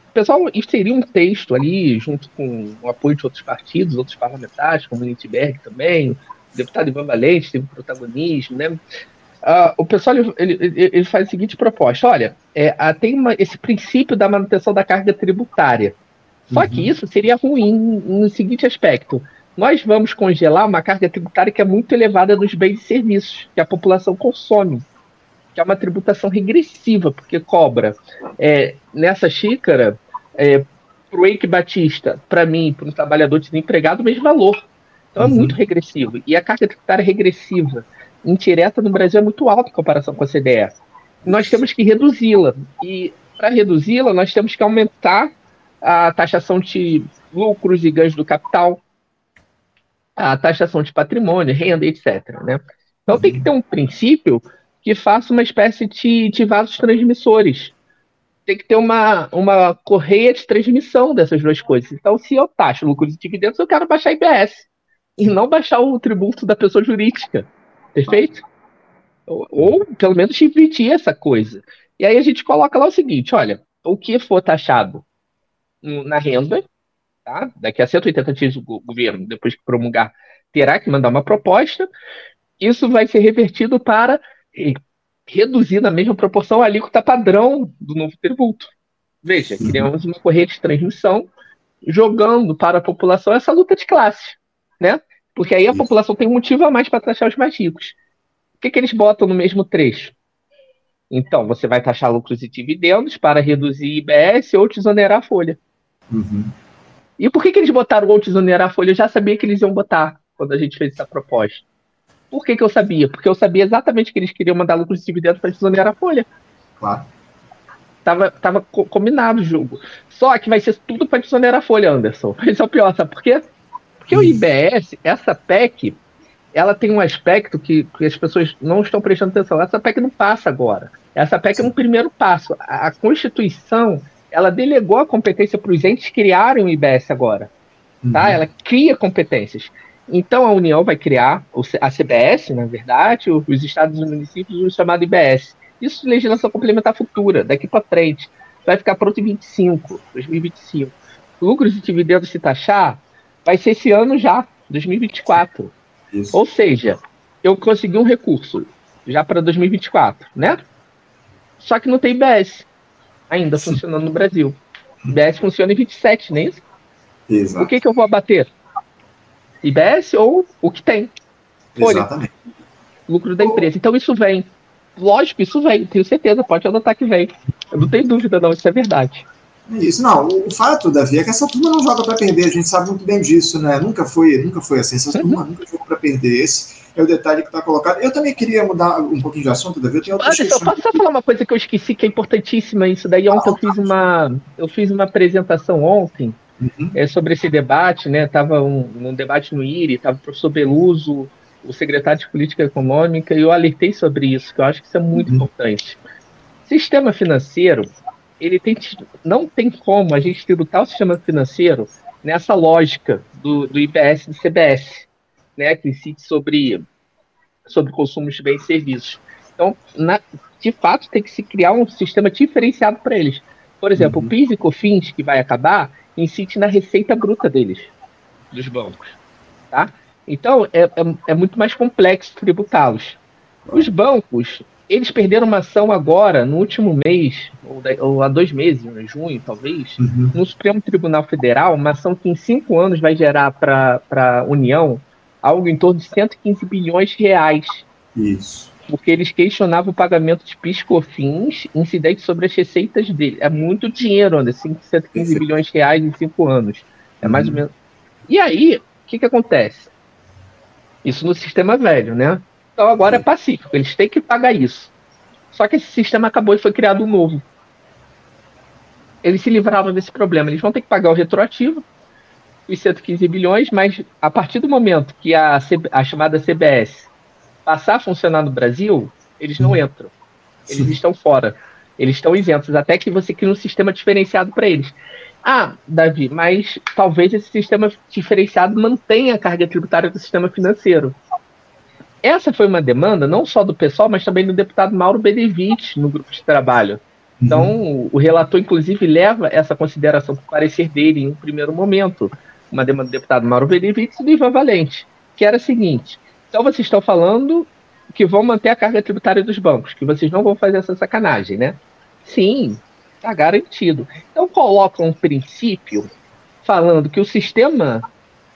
O pessoal inseriu um texto ali, junto com o apoio de outros partidos, outros parlamentares, como o Lindbergh também, o deputado Ivan Valente teve protagonismo, né? Uh, o pessoal ele, ele, faz a seguinte proposta: olha, é, tem uma, esse princípio da manutenção da carga tributária. Só uhum. que isso seria ruim no seguinte aspecto: nós vamos congelar uma carga tributária que é muito elevada nos bens e serviços que a população consome, que é uma tributação regressiva, porque cobra é, nessa xícara é, para o Eike Batista, para mim, para um trabalhador desempregado, o mesmo valor. Então é uhum. é muito regressivo. E a carga tributária regressiva indireta no Brasil é muito alta em comparação com a CDE. Nós temos que reduzi-la. E para reduzi-la, nós temos que aumentar a taxação de lucros e ganhos do capital, a taxação de patrimônio, renda, etc. Né? Então tem que ter um princípio que faça uma espécie de, de vasos transmissores. Tem que ter uma, uma correia de transmissão dessas duas coisas. Então, se eu taxo lucros e dividendos, eu quero baixar IBS e não baixar o tributo da pessoa jurídica. Perfeito? Ou, ou pelo menos dividir essa coisa. E aí a gente coloca lá o seguinte: olha, o que for taxado na renda, tá? daqui a 180 dias o governo, depois que promulgar, terá que mandar uma proposta. Isso vai ser revertido para reduzir na mesma proporção a alíquota padrão do novo tributo. Veja, uhum. criamos uma corrente de transmissão jogando para a população essa luta de classe, né? Porque aí a Isso. população tem um motivo a mais para taxar os mais ricos. O que, que eles botam no mesmo trecho? Então, você vai taxar lucros e dividendos para reduzir IBS ou desonerar a folha. Uhum. E por que, que eles botaram ou desonerar a folha? Eu já sabia que eles iam botar quando a gente fez essa proposta. Por que, que eu sabia? Porque eu sabia exatamente que eles queriam mandar lucros e dividendos para desonerar a folha. Claro. Tava, tava combinado o jogo. Só que vai ser tudo para desonerar a folha, Anderson. Esse é o pior, sabe por quê? Porque o IBS, essa PEC, ela tem um aspecto que, que, as pessoas não estão prestando atenção. Essa PEC não passa agora. Essa PEC Sim. é um primeiro passo. A, a, Constituição, ela delegou a competência para os entes criarem o IBS agora. Tá? Uhum. Ela cria competências. Então a União vai criar a CBS, na verdade, os estados e municípios, o chamado IBS. Isso legislação complementar futura, daqui para frente. Vai ficar pronto em 25, 2025. Lucros e dividendos se taxar, vai ser esse ano já, 2024. Isso. Ou seja, eu consegui um recurso já para 2024, né? Só que não tem IBS ainda funcionando no Brasil. IBS funciona em 27, não é isso? Exato. O que, que eu vou abater? IBS ou o que tem. Folha. Exatamente. Lucro da empresa. Então isso vem. Lógico, isso vem, tenho certeza, pode anotar que vem. Eu não tenho dúvida, não, isso é verdade. Isso, não. O fato, Davi, é que essa turma não joga para perder, a gente sabe muito bem disso, né? Nunca foi, nunca foi assim. Essa uhum. turma nunca jogou para perder. Esse é o detalhe que está colocado. Eu também queria mudar um pouquinho de assunto, Davi. Eu tenho Olha, posso só falar uma coisa que eu esqueci que é importantíssima isso daí. Ontem ah, eu fiz uma. Eu fiz uma apresentação ontem uhum. é, sobre esse debate, né? Tava um, um debate no IRI, estava o professor Beluso, o secretário de Política Econômica, e eu alertei sobre isso, que eu acho que isso é muito uhum. importante. Sistema financeiro, ele tem não tem como a gente tributar o sistema financeiro nessa lógica do, do IBS e do CBS, né, que incide sobre, sobre consumo de bens e serviços. Então, na, de fato, tem que se criar um sistema diferenciado para eles. Por exemplo, uhum. o PIS e COFINS, que vai acabar, incide na receita bruta deles, dos bancos. Tá? Então, é, é, é muito mais complexo tributá-los. Os bancos, eles perderam uma ação agora, no último mês, ou, da, ou há dois meses, em junho, talvez, uhum. no Supremo Tribunal Federal, uma ação que em cinco anos vai gerar para a União algo em torno de 115 bilhões de reais. Isso porque eles questionavam o pagamento de piscofins incidentes sobre as receitas dele. É muito dinheiro, André, 115 bilhões de reais em cinco anos. É mais ou uhum. menos. E aí, o que, que acontece? Isso no sistema velho, né? Então agora é pacífico, eles têm que pagar isso. Só que esse sistema acabou e foi criado um novo. Eles se livraram desse problema. Eles vão ter que pagar o retroativo, os 115 bilhões, mas a partir do momento que a, a chamada CBS passar a funcionar no Brasil, eles não entram. Eles estão fora. Eles estão isentos, até que você crie um sistema diferenciado para eles. Ah, Davi, mas talvez esse sistema diferenciado mantenha a carga tributária do sistema financeiro. Essa foi uma demanda não só do pessoal, mas também do deputado Mauro Benevides no grupo de trabalho. Então, uhum. o relator, inclusive, leva essa consideração para o parecer dele em um primeiro momento. Uma demanda do deputado Mauro Benevides e do Ivan Valente, que era a seguinte: então vocês estão falando que vão manter a carga tributária dos bancos, que vocês não vão fazer essa sacanagem, né? Sim, está garantido. Então colocam um princípio falando que o sistema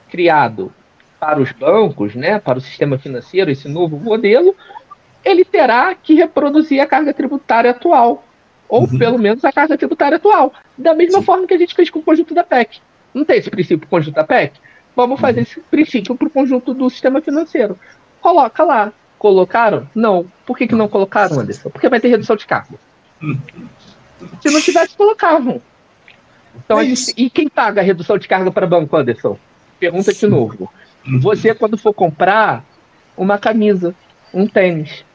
criado para os bancos, né, para o sistema financeiro, esse novo modelo, ele terá que reproduzir a carga tributária atual, ou uhum. pelo menos a carga tributária atual, da mesma Sim. forma que a gente fez com o conjunto da PEC. Não tem esse princípio conjunto da PEC? Vamos fazer esse princípio para o conjunto do sistema financeiro. Coloca lá. Colocaram? Não. Por que, que não colocaram, Anderson? Porque vai ter redução de cargo. Se não tivesse, colocavam. Então, é gente, e quem paga a redução de carga para banco, Anderson? Pergunta de novo. Você, quando for comprar uma camisa, um tênis,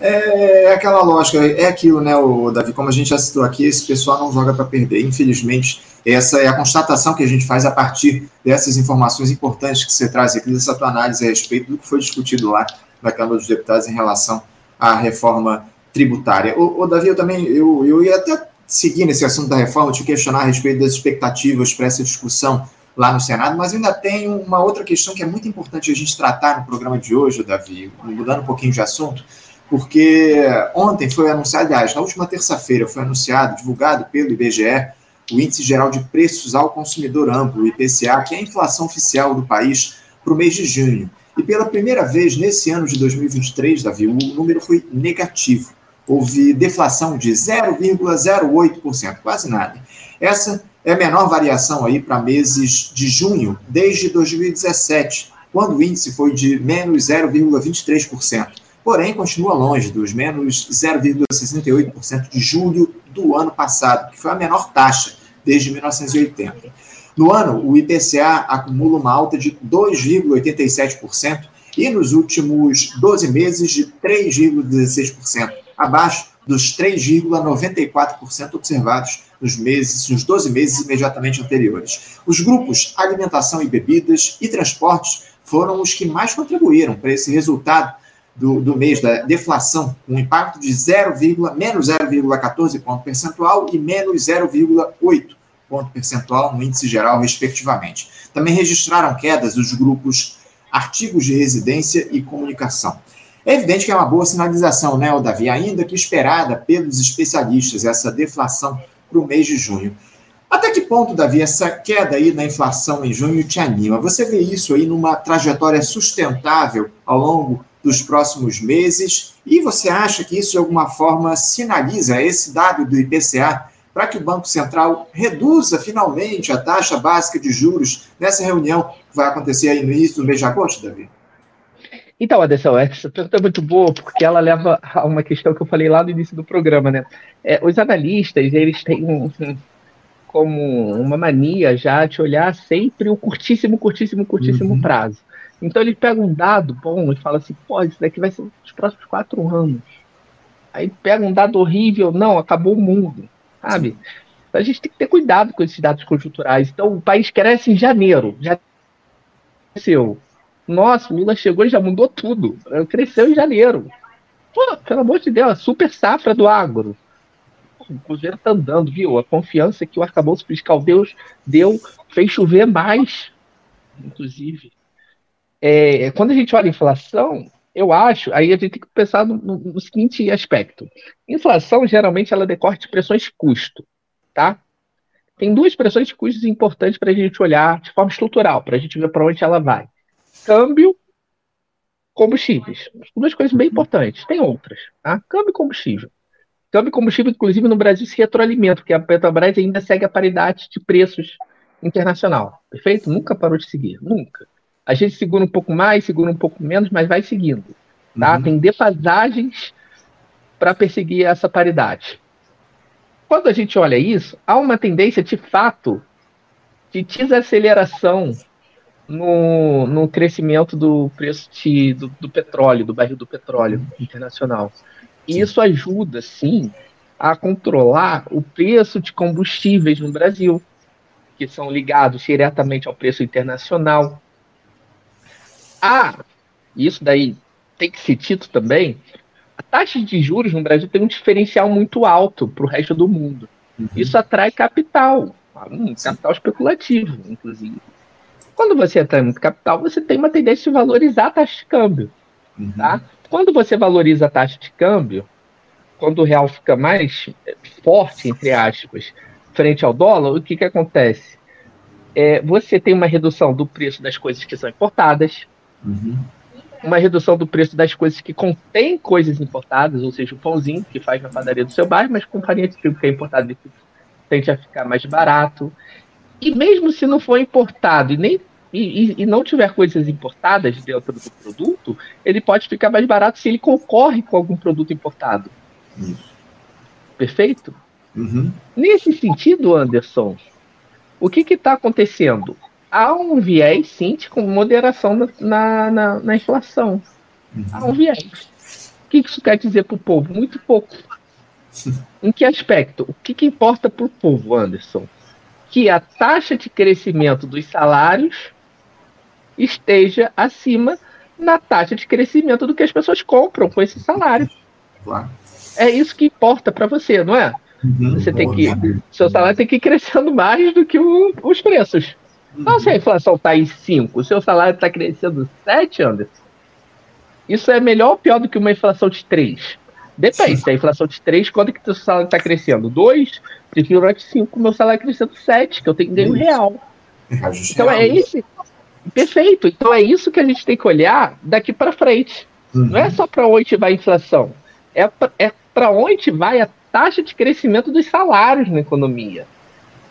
é, é, aquela lógica, é aquilo, né, o Davi? Como a gente já citou aqui, esse pessoal não joga para perder. Infelizmente, essa é a constatação que a gente faz a partir dessas informações importantes que você traz aqui, dessa tua análise a respeito do que foi discutido lá na Câmara dos Deputados em relação à reforma tributária. O, Davi, eu também eu, eu ia até seguir nesse assunto da reforma, te questionar a respeito das expectativas para essa discussão lá no Senado, mas ainda tem uma outra questão que é muito importante a gente tratar no programa de hoje, Davi, mudando um pouquinho de assunto, porque ontem foi anunciado, aliás, na última terça-feira foi anunciado, divulgado pelo IBGE, o Índice Geral de Preços ao Consumidor Amplo, o IPCA, que é a inflação oficial do país para o mês de junho. E pela primeira vez nesse ano de 2023, Davi, o número foi negativo. Houve deflação de 0,08%, quase nada. Essa é a menor variação aí para meses de junho desde 2017, quando o índice foi de menos 0,23% porém continua longe dos menos 0,68% de julho do ano passado, que foi a menor taxa desde 1980. No ano, o IPCA acumula uma alta de 2,87% e nos últimos 12 meses de 3,16%, abaixo dos 3,94% observados nos meses, nos 12 meses imediatamente anteriores. Os grupos alimentação e bebidas e transportes foram os que mais contribuíram para esse resultado, do, do mês da deflação, um impacto de 0, menos 0,14 ponto percentual e menos 0,8 ponto percentual no índice geral, respectivamente. Também registraram quedas dos grupos artigos de residência e comunicação. É evidente que é uma boa sinalização, né, Davi? Ainda que esperada pelos especialistas, essa deflação para o mês de junho. Até que ponto, Davi, essa queda aí na inflação em junho te anima? Você vê isso aí numa trajetória sustentável ao longo dos próximos meses? E você acha que isso, de alguma forma, sinaliza esse dado do IPCA para que o Banco Central reduza finalmente a taxa básica de juros nessa reunião que vai acontecer aí no início do mês de agosto, Davi? Então, Aderson, essa pergunta é muito boa, porque ela leva a uma questão que eu falei lá no início do programa, né? É, os analistas, eles têm um, um, como uma mania já de olhar sempre o curtíssimo, curtíssimo, curtíssimo uhum. prazo. Então ele pega um dado bom e fala assim, pô, isso daqui vai ser os próximos quatro anos. Aí pega um dado horrível, não, acabou o mundo, sabe? Então, a gente tem que ter cuidado com esses dados conjunturais. Então o país cresce em janeiro, já cresceu. Nossa, o Lula chegou e já mudou tudo. Cresceu em janeiro. Pô, pelo amor de Deus, super safra do agro. O governo tá andando, viu? A confiança que o arcabouço fiscal Deus deu fez chover mais, inclusive é, quando a gente olha a inflação, eu acho, aí a gente tem que pensar no, no, seguinte aspecto. Inflação, geralmente, ela decorre de pressões de custo, tá? Tem duas pressões de custos importantes para a gente olhar de forma estrutural, para a gente ver para onde ela vai. Câmbio, combustíveis. Duas coisas bem importantes. Tem outras, tá? Câmbio e combustível. Câmbio e combustível, inclusive, no Brasil se retroalimenta, porque a Petrobras ainda segue a paridade de preços internacional. Perfeito? Nunca parou de seguir. Nunca. A gente segura um pouco mais, segura um pouco menos, mas vai seguindo. Tá? Uhum. Tem defasagens para perseguir essa paridade. Quando a gente olha isso, há uma tendência de fato de desaceleração no, no crescimento do preço de, do, do, petróleo, do barril do petróleo internacional. E isso ajuda, sim, a controlar o preço de combustíveis no Brasil, que são ligados diretamente ao preço internacional. Ah, isso daí tem que ser dito também. A taxa de juros no Brasil tem um diferencial muito alto para o resto do mundo. Uhum. Isso atrai capital, um capital especulativo, inclusive. Quando você atrai muito capital, você tem uma tendência de valorizar a taxa de câmbio. Uhum. Tá? Quando você valoriza a taxa de câmbio, quando o real fica mais forte, entre aspas, frente ao dólar, o que, que acontece? É, você tem uma redução do preço das coisas que são importadas, Uhum. Uma redução do preço das coisas que contêm coisas importadas, ou seja, o pãozinho que faz na padaria do seu bairro, mas com farinha de trigo que é importado tende a ficar mais barato. E mesmo se não for importado e nem e, e, não tiver coisas importadas dentro do produto, ele pode ficar mais barato se ele concorre com algum produto importado. Isso. perfeito? Uhum. Nesse sentido, Anderson, o que está acontecendo? Há um viés, sim, com moderação na, na, na inflação. Uhum. Há um viés. O que isso quer dizer para o povo? Muito pouco. em que aspecto? O que, que importa para o povo, Anderson? Que a taxa de crescimento dos salários esteja acima na taxa de crescimento do que as pessoas compram com esse salário. Claro. É isso que importa para você, não é? Uhum, você tem que. Seu salário tem que ir crescendo mais do que o, os preços. Então, se a inflação está em 5, o seu salário está crescendo 7, Anderson, isso é melhor ou pior do que uma inflação de 3? Depende. Se a inflação de 3, quanto que o seu salário está crescendo? 2? Prefiro de 5, meu salário crescendo 7, que eu tenho ganho real. É então é esse. Perfeito. Então é isso que a gente tem que olhar daqui para frente. Uhum. Não é só para onde vai a inflação. É para é onde vai a taxa de crescimento dos salários na economia.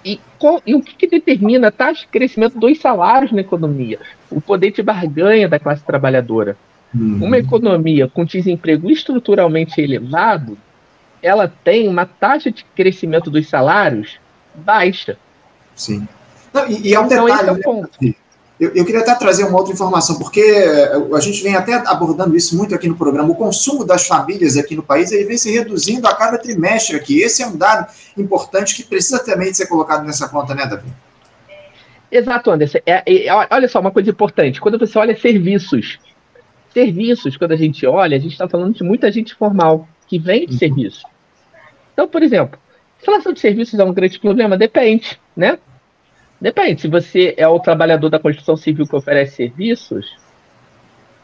E, com, e o que, que, determina a taxa de crescimento dos salários na economia? O poder de barganha da classe trabalhadora. Uhum. Uma economia com desemprego estruturalmente elevado, ela tem uma taxa de crescimento dos salários baixa. Sim. Não, e, e é um então, detalhe, é né, ponto. Eu, eu, queria até trazer uma outra informação, porque eh, a gente vem até abordando isso muito aqui no programa. O consumo das famílias aqui no país ele vem se reduzindo a cada trimestre aqui. Esse é um dado importante que precisa também ser colocado nessa conta, né, Davi? Exato, Anderson. É, é, olha só, uma coisa importante. Quando você olha serviços, serviços, quando a gente olha, a gente está falando de muita gente formal que vende uhum. serviço. Então, por exemplo, inflação de serviços é um grande problema? Depende, né? Depende, se você é o trabalhador da construção civil que oferece serviços,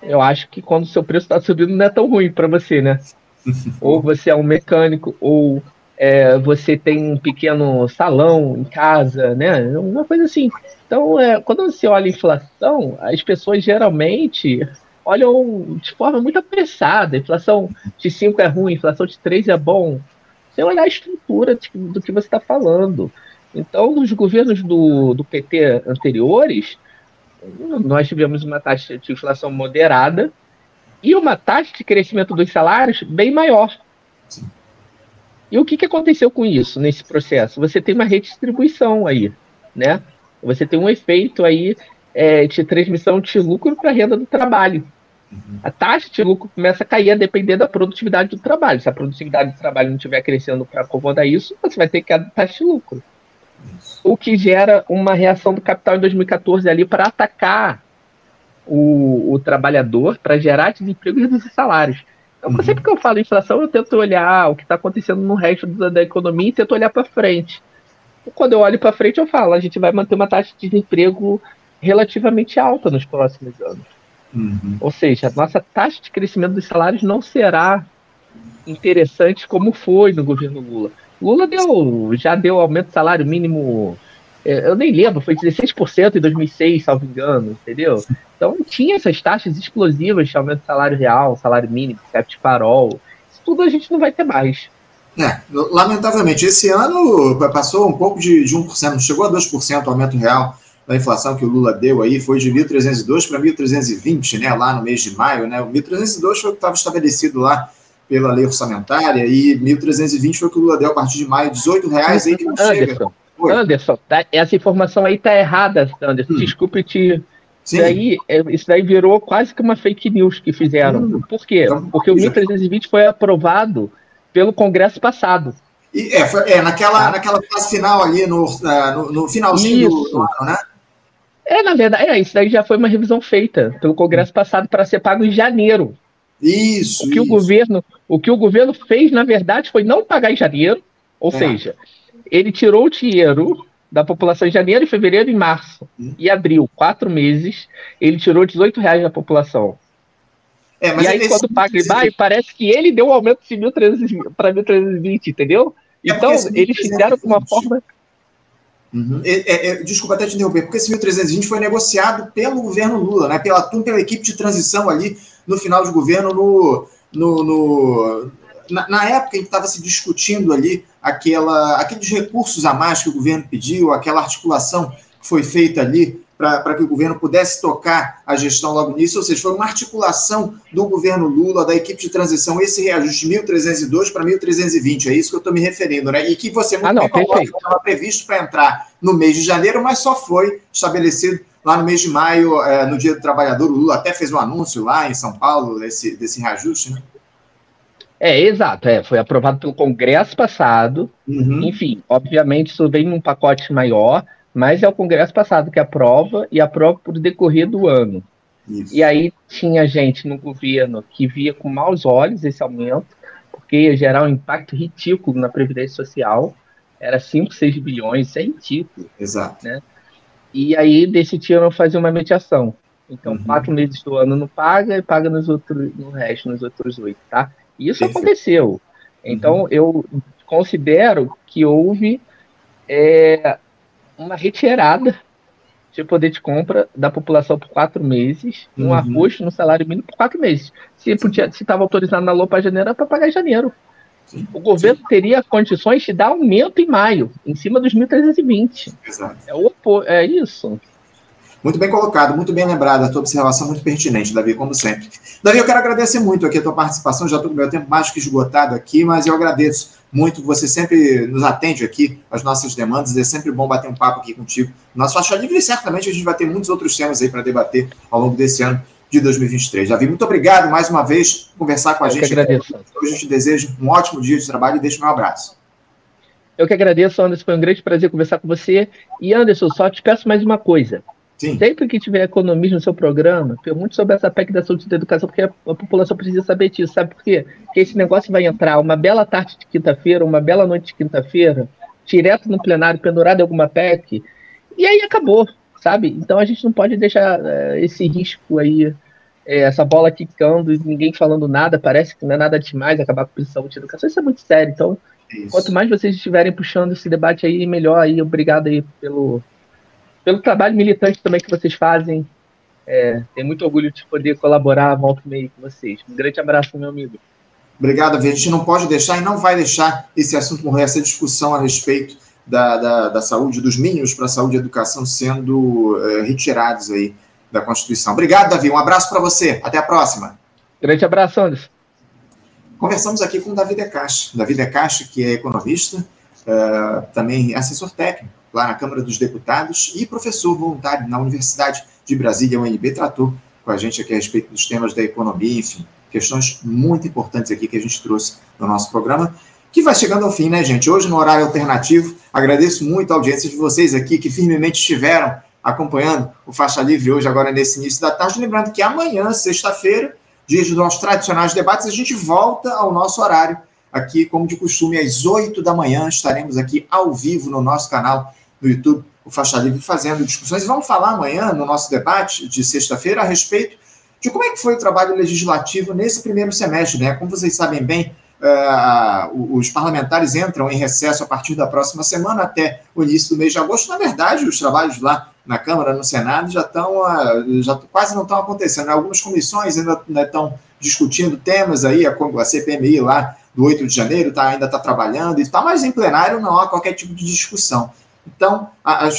eu acho que quando o seu preço está subindo não é tão ruim para você, né? ou você é um mecânico, ou é, você tem um pequeno salão em casa, né? Uma coisa assim. Então, é, quando você olha a inflação, as pessoas geralmente olham de forma muito apressada. Inflação de 5 é ruim, inflação de 3 é bom. Sem olhar a estrutura do que você está falando. Então, nos governos do, do PT anteriores, nós tivemos uma taxa de inflação moderada e uma taxa de crescimento dos salários bem maior. E o que, que aconteceu com isso nesse processo? Você tem uma redistribuição aí, né? Você tem um efeito aí é, de transmissão de lucro para a renda do trabalho. Uhum. A taxa de lucro começa a cair a depender da produtividade do trabalho. Se a produtividade do trabalho não estiver crescendo para acomodar isso, você vai ter que a taxa de lucro o que gera uma reação do capital em 2014 ali para atacar o, o trabalhador, para gerar desemprego e reduzir salários. Então, uhum. sempre que eu falo inflação, eu tento olhar o que está acontecendo no resto da, da economia e tento olhar para frente. Quando eu olho para frente, eu falo, a gente vai manter uma taxa de desemprego relativamente alta nos próximos anos. Uhum. Ou seja, a nossa taxa de crescimento dos salários não será interessante como foi no governo Lula. Lula deu, já deu aumento do salário mínimo, é, eu nem lembro, foi 16% em 2006, salvo engano, entendeu? Então tinha essas taxas explosivas de aumento do salário real, salário mínimo, de farol. Isso tudo a gente não vai ter mais. É, lamentavelmente, esse ano passou um pouco de, de 1%, não chegou a 2% o aumento real da inflação que o Lula deu aí, foi de 1.302 para 1.320, né, lá no mês de maio, né, o 1.302 foi o que estava estabelecido lá pela lei orçamentária e 1.320 foi o que o Lula deu a partir de maio, 18 reais aí que não Anderson, chega. Oi. Anderson, tá, essa informação aí tá errada, Anderson. Hum. Desculpe te. Sim. Isso daí, é, isso daí virou quase que uma fake news que fizeram. Hum. Por quê? Então, Porque o 1320 foi aprovado pelo Congresso passado. E, é, foi, é naquela, tá. naquela fase final ali, no, no, no finalzinho do, do, ano, né? É, na verdade, é, isso daí já foi uma revisão feita pelo Congresso passado para ser pago em janeiro. Isso. O que isso. o governo, o que o governo fez, na verdade, foi não pagar em janeiro, ou é. seja, ele tirou o dinheiro da população em janeiro, fevereiro e março hum. e abril, quatro meses, ele tirou 18 reais da população. É, e aí, quando paga e vai, parece que ele deu um aumento de 1.300 para 1.320, entendeu? É então, eles fizeram de uma forma. Uhum. É, é, é, desculpa até te interromper, porque esse 1.320 foi negociado pelo governo Lula, né, pela TUM, pela equipe de transição ali no final de governo, no, no, no na, na, época em que estava se discutindo ali aquela, aqueles recursos a mais que o governo pediu, aquela articulação que foi feita ali para que o governo pudesse tocar a gestão logo nisso, ou seja, foi uma articulação do governo Lula, da equipe de transição, esse reajuste de 1.302 para 1.320, é isso que eu estou me referindo, né? E que você muito ah, não, bem estava previsto para entrar no mês de janeiro, mas só foi estabelecido lá no mês de maio, é, no Dia do Trabalhador, o Lula até fez um anúncio lá em São Paulo desse, desse reajuste, né? É, exato, é, foi aprovado pelo Congresso passado, uhum. enfim, obviamente isso vem num pacote maior, mas é o Congresso passado que aprova e aprova por decorrer do ano. Isso. E aí tinha gente no governo que via com maus olhos esse aumento, porque ia gerar um impacto ridículo na Previdência Social, era 5, 6 bilhões, isso é ridículo. Exato. Né? E aí decidiram fazer uma mediação. Então, uhum. quatro meses do ano não paga e paga nos outros, no resto, nos outros oito, tá? E isso Perfeito. aconteceu. Então, uhum. eu considero que houve é, uma retirada de poder de compra da população por quatro meses, um uhum. ajuste no salário mínimo por quatro meses. Se estava autorizado na LOA para janeiro, era para pagar em janeiro. O governo teria condições de dar aumento em maio, em cima dos 1.320. Exato. É, é isso. Muito bem colocado, muito bem lembrado, a tua observação muito pertinente, Davi, como sempre. Davi, eu quero agradecer muito aqui a tua participação, já estou com meu tempo mais que esgotado aqui, mas eu agradeço muito, você sempre nos atende aqui às nossas demandas, é sempre bom bater um papo aqui contigo. Nosso Faixa Livre, e certamente a gente vai ter muitos outros temas aí para debater ao longo desse ano de 2023. Davi, muito obrigado mais uma vez por conversar com a eu gente. Que agradeço. Hoje a gente deseja um ótimo dia de trabalho e deixa meu abraço. Eu que agradeço, Anderson. Foi um grande prazer conversar com você. E, Anderson, só te peço mais uma coisa. Sim. Sempre que tiver economia no seu programa, muito sobre essa PEC da saúde e da educação, porque a, a, população precisa saber disso. Sabe por quê? Porque esse negócio vai entrar uma bela tarde de quinta-feira, uma bela noite de quinta-feira, direto no plenário, pendurado em alguma PEC, e aí acabou, sabe? Então a gente não pode deixar é, esse risco aí, é, essa bola quicando e ninguém falando nada, parece que não é nada demais acabar com a saúde e educação. Isso é muito sério. Então, Isso. quanto mais vocês estiverem puxando esse debate aí, melhor aí. Obrigado aí pelo pelo trabalho militante também que vocês fazem. É, tenho muito orgulho de poder colaborar volta e meio com vocês. Um grande abraço, meu amigo. Obrigado, A gente não pode deixar e não vai deixar esse assunto morrer, essa discussão a respeito da, da, da saúde, dos mínimos para a saúde e educação sendo é, retirados aí da Constituição. Obrigado, Davi. Um abraço para você. Até a próxima. Grande abraço, Anderson. Conversamos aqui com o Davi Decache. Davi Decache, que é economista, uh, também assessor técnico lá na Câmara dos Deputados e professor voluntário na Universidade de Brasília, UNB, tratou com a gente aqui a respeito dos temas da economia, enfim, questões muito importantes aqui que a gente trouxe no nosso programa, que vai chegando ao fim, né, gente? Hoje no horário alternativo, agradeço muito a audiência de vocês aqui que firmemente estiveram acompanhando o Faixa Livre hoje, agora nesse início da tarde. Lembrando que amanhã, sexta-feira, dia dos nossos tradicionais debates, a gente volta ao nosso horário aqui, como de costume, às 8 da manhã, estaremos aqui ao vivo no nosso canal no YouTube, o Faixa Livre, fazendo discussões. Vamos falar amanhã, no nosso debate de sexta-feira, a respeito de como é que foi o trabalho legislativo nesse primeiro semestre. Né? Como vocês sabem bem, uh, os parlamentares entram em recesso a partir da próxima semana até o início do mês de agosto. Na verdade, os trabalhos lá na Câmara, no Senado, já estão uh, já quase não estão acontecendo. Algumas comissões ainda, estão discutindo temas aí, a, a CPMI lá do 8 de janeiro tá, ainda está trabalhando e está, mas em plenário não há qualquer tipo de discussão. Então, a, a,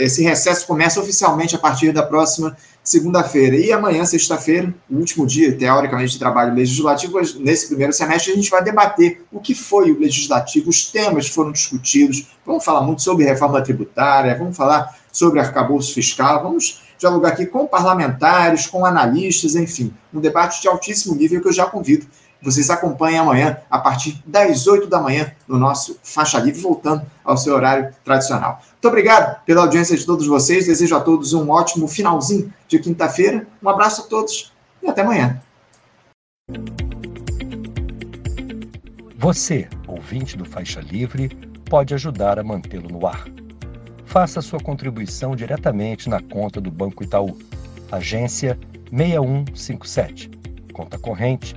esse recesso começa oficialmente a partir da próxima segunda-feira. E amanhã, sexta-feira, o último dia, teoricamente, de trabalho legislativo, nesse primeiro semestre, a gente vai debater o que foi o legislativo, os temas que foram discutidos. Vamos falar muito sobre reforma tributária, vamos falar sobre arcabouço fiscal, vamos dialogar aqui com parlamentares, com analistas, enfim, um debate de altíssimo nível que eu já convido vocês acompanhem amanhã, a partir das 8 da manhã, no nosso Faixa Livre, voltando ao seu horário tradicional. Muito obrigado pela audiência de todos vocês. Desejo a todos um ótimo finalzinho de quinta-feira. Um abraço a todos e até amanhã. Você, ouvinte do Faixa Livre, pode ajudar a mantê-lo no ar. Faça sua contribuição diretamente na conta do Banco Itaú, agência 6157, conta corrente